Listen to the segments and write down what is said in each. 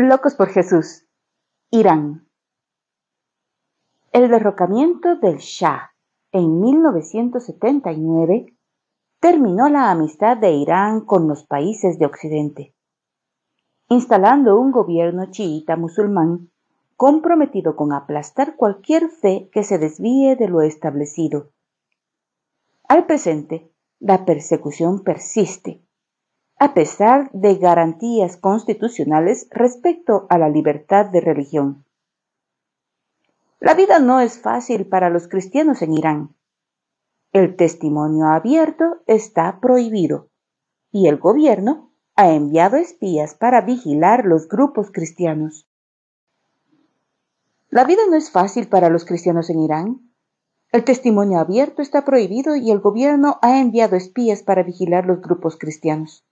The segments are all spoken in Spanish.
Locos por Jesús. Irán. El derrocamiento del Shah en 1979 terminó la amistad de Irán con los países de Occidente, instalando un gobierno chiita musulmán comprometido con aplastar cualquier fe que se desvíe de lo establecido. Al presente, la persecución persiste a pesar de garantías constitucionales respecto a la libertad de religión. La vida no es fácil para los cristianos en Irán. El testimonio abierto está prohibido y el gobierno ha enviado espías para vigilar los grupos cristianos. La vida no es fácil para los cristianos en Irán. El testimonio abierto está prohibido y el gobierno ha enviado espías para vigilar los grupos cristianos.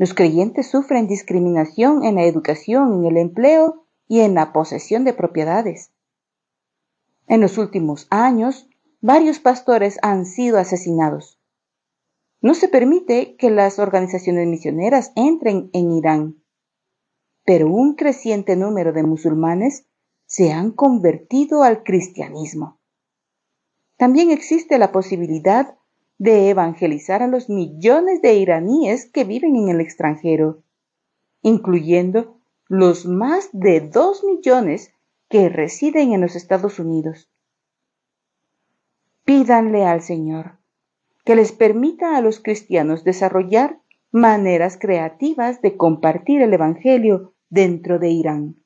Los creyentes sufren discriminación en la educación, en el empleo y en la posesión de propiedades. En los últimos años, varios pastores han sido asesinados. No se permite que las organizaciones misioneras entren en Irán, pero un creciente número de musulmanes se han convertido al cristianismo. También existe la posibilidad de evangelizar a los millones de iraníes que viven en el extranjero, incluyendo los más de dos millones que residen en los Estados Unidos. Pídanle al Señor que les permita a los cristianos desarrollar maneras creativas de compartir el Evangelio dentro de Irán.